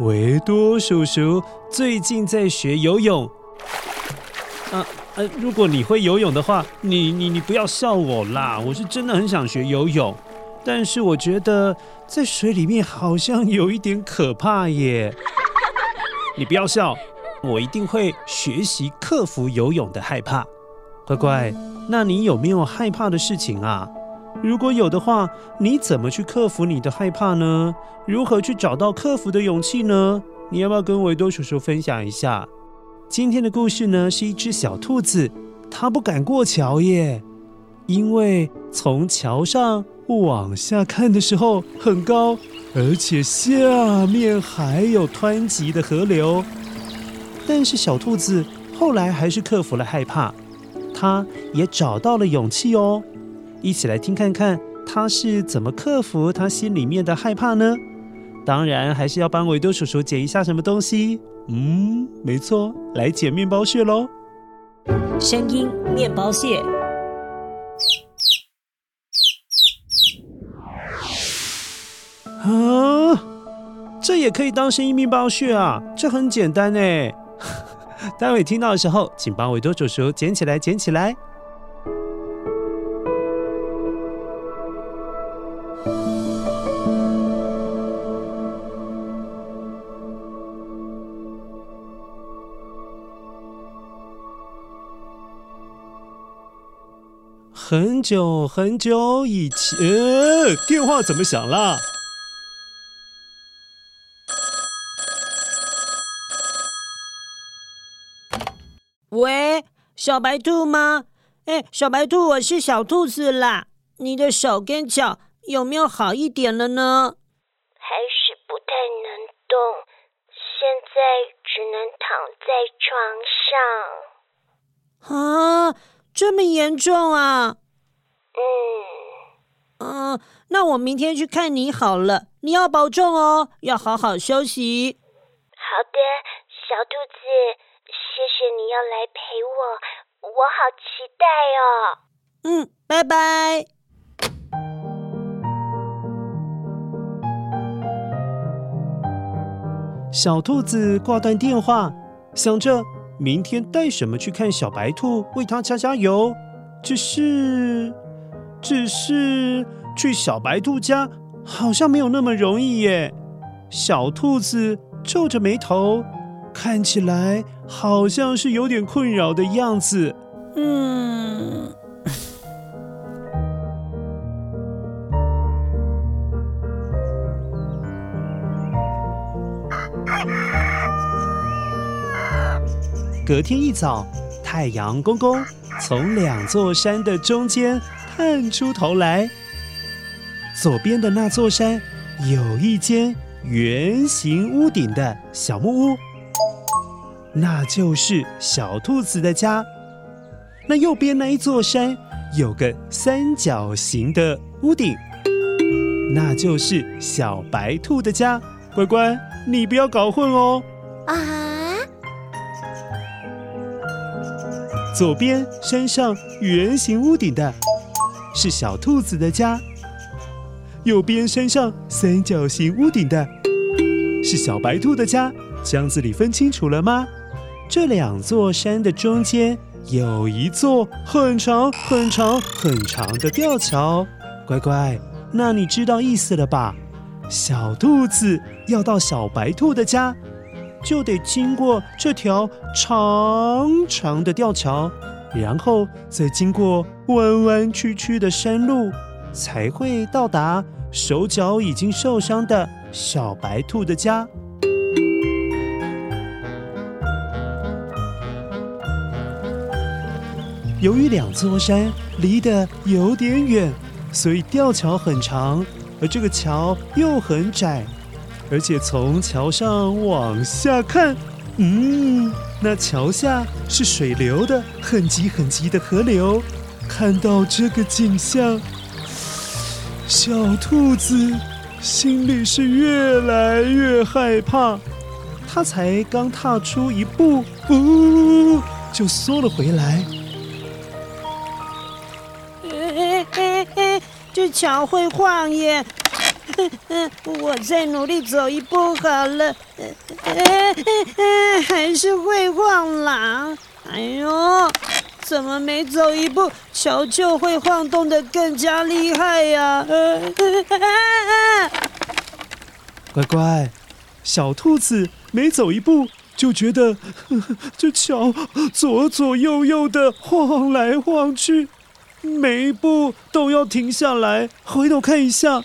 维多叔叔最近在学游泳。啊呃，如果你会游泳的话，你你你不要笑我啦，我是真的很想学游泳，但是我觉得在水里面好像有一点可怕耶。你不要笑，我一定会学习克服游泳的害怕。乖乖，那你有没有害怕的事情啊？如果有的话，你怎么去克服你的害怕呢？如何去找到克服的勇气呢？你要不要跟维多叔叔分享一下？今天的故事呢，是一只小兔子，它不敢过桥耶，因为从桥上往下看的时候很高，而且下面还有湍急的河流。但是小兔子后来还是克服了害怕，它也找到了勇气哦。一起来听看看他是怎么克服他心里面的害怕呢？当然还是要帮维多叔叔捡一下什么东西。嗯，没错，来捡面包屑喽。声音面包屑。啊，这也可以当声音面包屑啊！这很简单哎。待会听到的时候，请帮维多叔叔捡起来，捡起来。很久很久以前，电话怎么响了？喂，小白兔吗？哎，小白兔，我是小兔子啦。你的手跟脚有没有好一点了呢？还是不太能动，现在只能躺在床上。啊，这么严重啊？嗯，嗯，那我明天去看你好了。你要保重哦，要好好休息。好的，小兔子，谢谢你要来陪我，我好期待哦。嗯，拜拜。小兔子挂断电话，想着明天带什么去看小白兔，为它加加油。只是。只是去小白兔家好像没有那么容易耶。小兔子皱着眉头，看起来好像是有点困扰的样子。嗯。隔天一早，太阳公公从两座山的中间。探出头来，左边的那座山有一间圆形屋顶的小木屋，那就是小兔子的家。那右边那一座山有个三角形的屋顶，那就是小白兔的家。乖乖，你不要搞混哦。啊！左边山上圆形屋顶的是小兔子的家，右边山上三角形屋顶的是小白兔的家。这样子你分清楚了吗？这两座山的中间有一座很长、很长、很长的吊桥。乖乖，那你知道意思了吧？小兔子要到小白兔的家，就得经过这条长长的吊桥，然后再经过弯弯曲曲的山路，才会到达手脚已经受伤的小白兔的家。由于两座山离得有点远，所以吊桥很长，而这个桥又很窄，而且从桥上往下看，嗯，那桥下是水流的很急很急的河流。看到这个景象，小兔子心里是越来越害怕。它才刚踏出一步，呜，就缩了回来。这桥会晃耶，我再努力走一步好了，还是会晃啦。哎呦，怎么每走一步，桥就会晃动得更加厉害呀？乖乖，小兔子每走一步，就觉得这桥左左右右的晃来晃去。每一步都要停下来，回头看一下。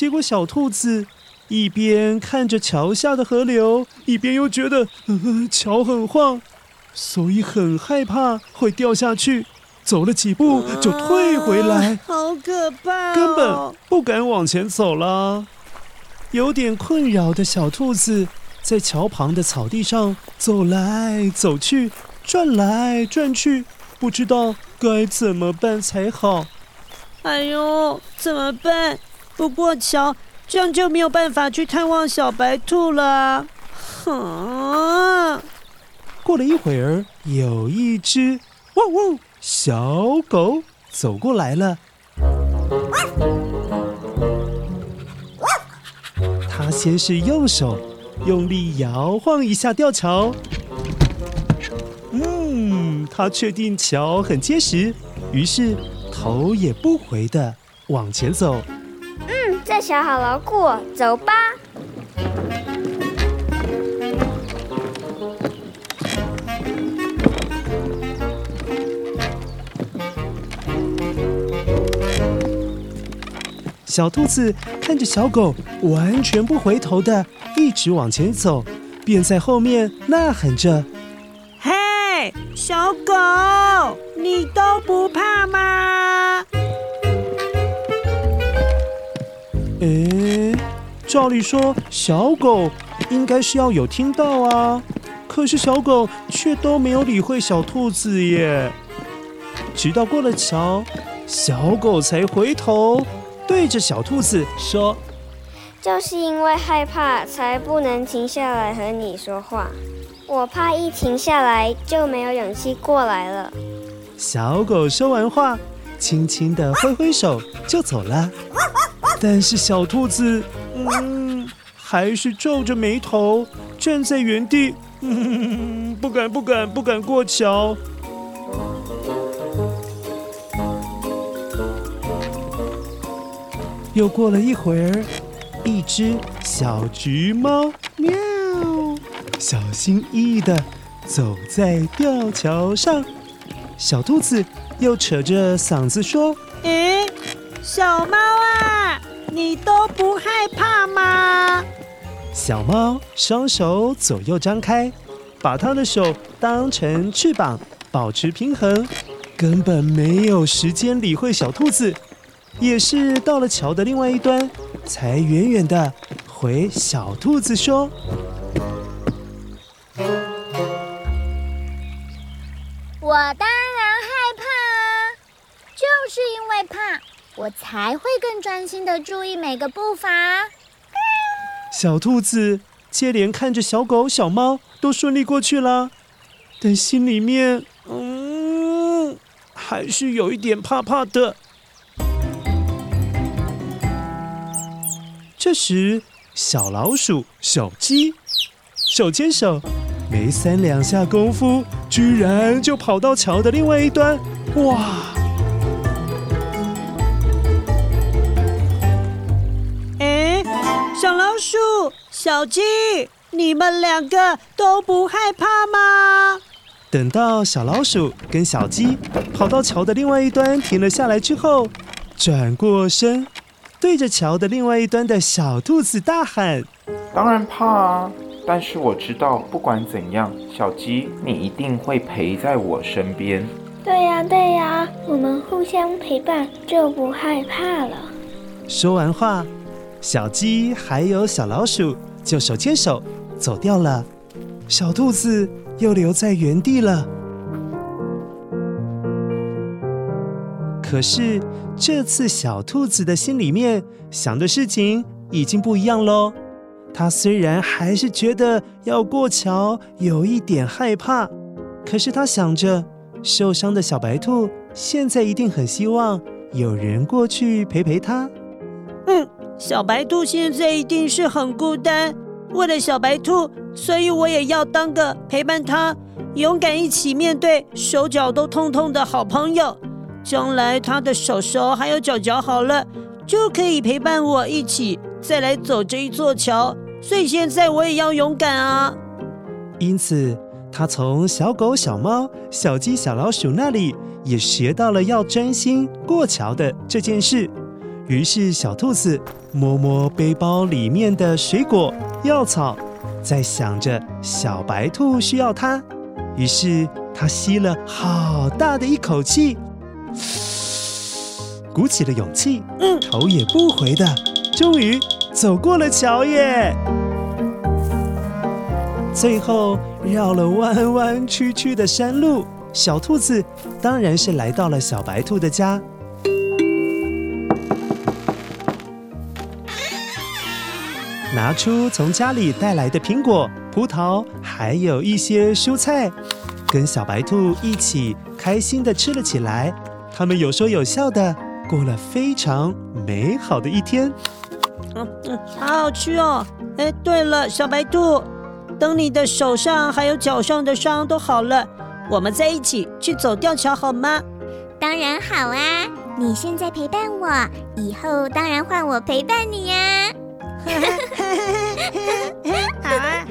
结果小兔子一边看着桥下的河流，一边又觉得，呃，桥很晃，所以很害怕会掉下去。走了几步就退回来，啊，好可怕哦，根本不敢往前走了。有点困扰的小兔子在桥旁的草地上走来走去，转来转去，不知道。该怎么办才好？哎呦，怎么办？不过桥，这样就没有办法去探望小白兔了。哼！过了一会儿，有一只汪汪小狗走过来了。它先是用手用力摇晃一下吊桥。嗯他确定桥很结实，于是头也不回的往前走。嗯，这桥好牢固，走吧。小兔子看着小狗完全不回头的一直往前走，便在后面呐喊着。嘿小狗，你都不怕吗？诶，照理说小狗应该是要有听到啊，可是小狗却都没有理会小兔子耶。直到过了桥，小狗才回头对着小兔子说：“就是因为害怕，才不能停下来和你说话。”我怕一停下来就没有勇气过来了。小狗说完话，轻轻地挥挥手就走了。但是小兔子，嗯，还是皱着眉头站在原地，嗯，不敢不敢不敢过桥。又过了一会儿，一只小橘猫喵。小心翼翼的走在吊桥上，小兔子又扯着嗓子说：“诶，小猫，你都不害怕吗？”小猫双手左右张开，把它的手当成翅膀，保持平衡，根本没有时间理会小兔子。也是到了桥的另外一端，才远远地回小兔子说。我才会更专心的注意每个步伐。小兔子接连看着小狗、小猫都顺利过去了，但心里面，嗯，还是有一点怕怕的。这时，小老鼠、小鸡手牵手，没三两下功夫，居然就跑到桥的另外一端。哇！小鸡，你们两个都不害怕吗？等到小老鼠跟小鸡跑到桥的另外一端停了下来之后，转过身，对着桥的另外一端的小兔子大喊：“当然怕啊！”但是我知道，不管怎样，小鸡，你一定会陪在我身边。对呀，对呀，我们互相陪伴，就不害怕了。说完话，小鸡还有小老鼠就手牵手走掉了，小兔子又留在原地了。可是这次，小兔子的心里面想的事情已经不一样喽。它虽然还是觉得要过桥有一点害怕，可是它想着受伤的小白兔现在一定很希望有人过去陪陪它。嗯，小白兔现在一定是很孤单。为了小白兔，所以我也要当个陪伴他、勇敢一起面对手脚都痛痛的好朋友。将来他的手手还有脚脚好了，就可以陪伴我一起。再来走这一座桥，所以现在我也要勇敢啊！因此，他从小狗、小猫、小鸡、小老鼠那里也学到了要专心过桥的这件事。于是，小兔子摸摸背包里面的水果、药草，在想着小白兔需要它。于是，它吸了好大的一口气，鼓起了勇气，嗯，头也不回的。终于走过了桥耶！最后绕了弯弯曲曲的山路，小兔子当然是来到了小白兔的家。拿出从家里带来的苹果、葡萄，还有一些蔬菜，跟小白兔一起开心的吃了起来。他们有说有笑的过了非常美好的一天。嗯嗯，好好吃哦！哎，对了，小白兔，等你的手上还有脚上的伤都好了，我们再一起去走吊桥好吗？当然好啊！你现在陪伴我，以后当然换我陪伴你呀！好啊！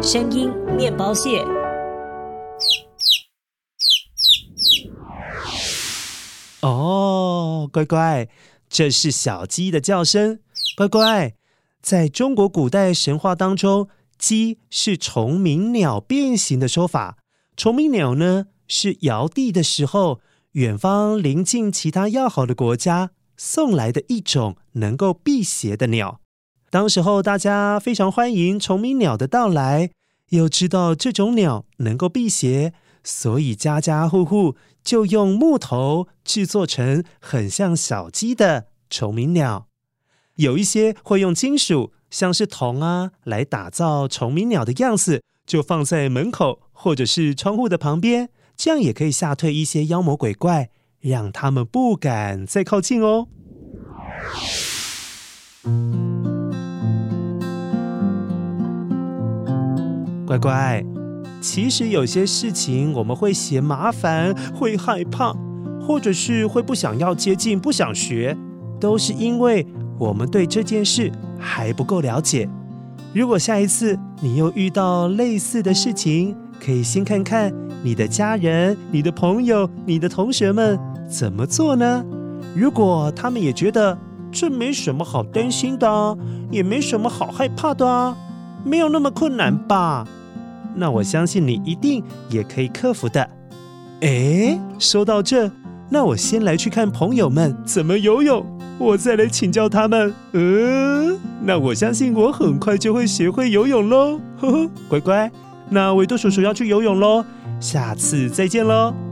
声音面包屑。哦，乖乖，这是小鸡的叫声。乖乖，在中国古代神话当中，鸡是虫鸣鸟变形的说法。虫鸣鸟呢，是尧帝的时候，远方邻近其他要好的国家送来的一种能够辟邪的鸟。当时候大家非常欢迎虫鸣鸟的到来。又知道这种鸟能够辟邪，所以家家户户就用木头制作成很像小鸡的虫鸣鸟。有一些会用金属，像是铜啊，来打造虫鸣鸟的样子，就放在门口或者是窗户的旁边，这样也可以吓退一些妖魔鬼怪，让他们不敢再靠近哦。乖乖，其实有些事情我们会嫌麻烦，会害怕，或者是会不想要接近、不想学，都是因为我们对这件事还不够了解。如果下一次你又遇到类似的事情，可以先看看你的家人、你的朋友、你的同学们怎么做呢？如果他们也觉得这没什么好担心的，也没什么好害怕的啊，没有那么困难吧？那我相信你一定也可以克服的。诶，说到这，那我先来去看朋友们怎么游泳。我再来请教他们。嗯，那我相信我很快就会学会游泳喽。呵呵，乖乖，那维多叔叔要去游泳喽，下次再见喽。